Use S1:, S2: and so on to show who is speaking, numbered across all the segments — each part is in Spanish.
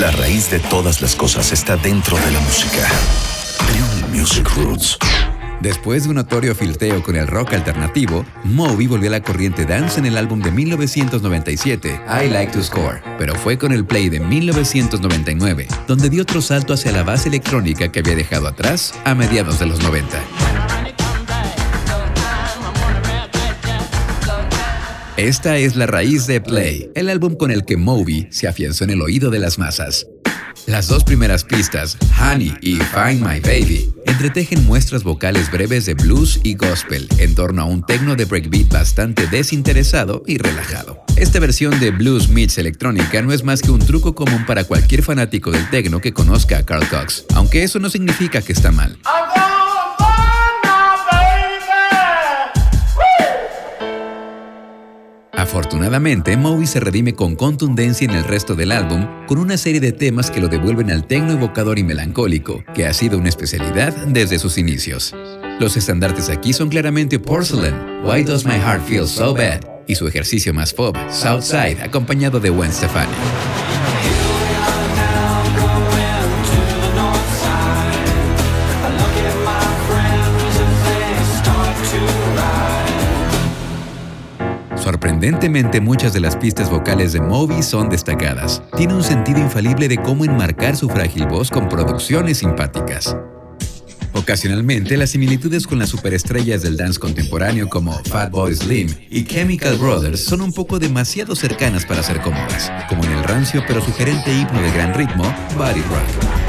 S1: La raíz de todas las cosas está dentro de la música. Trion Music Roots.
S2: Después de un notorio filteo con el rock alternativo, Moby volvió a la corriente dance en el álbum de 1997, I Like to Score, pero fue con el Play de 1999, donde dio otro salto hacia la base electrónica que había dejado atrás a mediados de los 90. Esta es la raíz de Play, el álbum con el que Moby se afianzó en el oído de las masas. Las dos primeras pistas, Honey y Find My Baby, entretejen muestras vocales breves de blues y gospel en torno a un tecno de breakbeat bastante desinteresado y relajado. Esta versión de blues meets electrónica no es más que un truco común para cualquier fanático del tecno que conozca a Carl Cox, aunque eso no significa que está mal. Afortunadamente, Moby se redime con contundencia en el resto del álbum, con una serie de temas que lo devuelven al tecno evocador y melancólico, que ha sido una especialidad desde sus inicios. Los estandartes aquí son claramente Porcelain, Why Does My Heart Feel So Bad, y su ejercicio más pop, Southside, acompañado de Gwen Stefani. Sorprendentemente muchas de las pistas vocales de Moby son destacadas. Tiene un sentido infalible de cómo enmarcar su frágil voz con producciones simpáticas. Ocasionalmente, las similitudes con las superestrellas del dance contemporáneo como Fatboy Slim y Chemical Brothers son un poco demasiado cercanas para ser cómodas, como en el rancio pero sugerente himno de gran ritmo, Body Rock.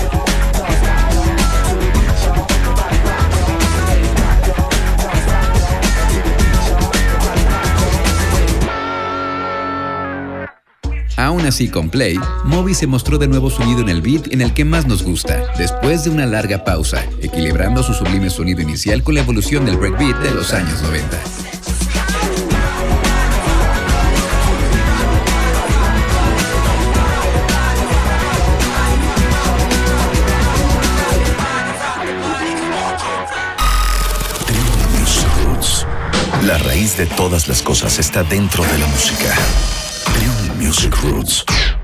S2: Aún así, con Play, Moby se mostró de nuevo sonido en el beat en el que más nos gusta, después de una larga pausa, equilibrando su sublime sonido inicial con la evolución del breakbeat de los años 90.
S1: La raíz de todas las cosas está dentro de la música. Music Roots.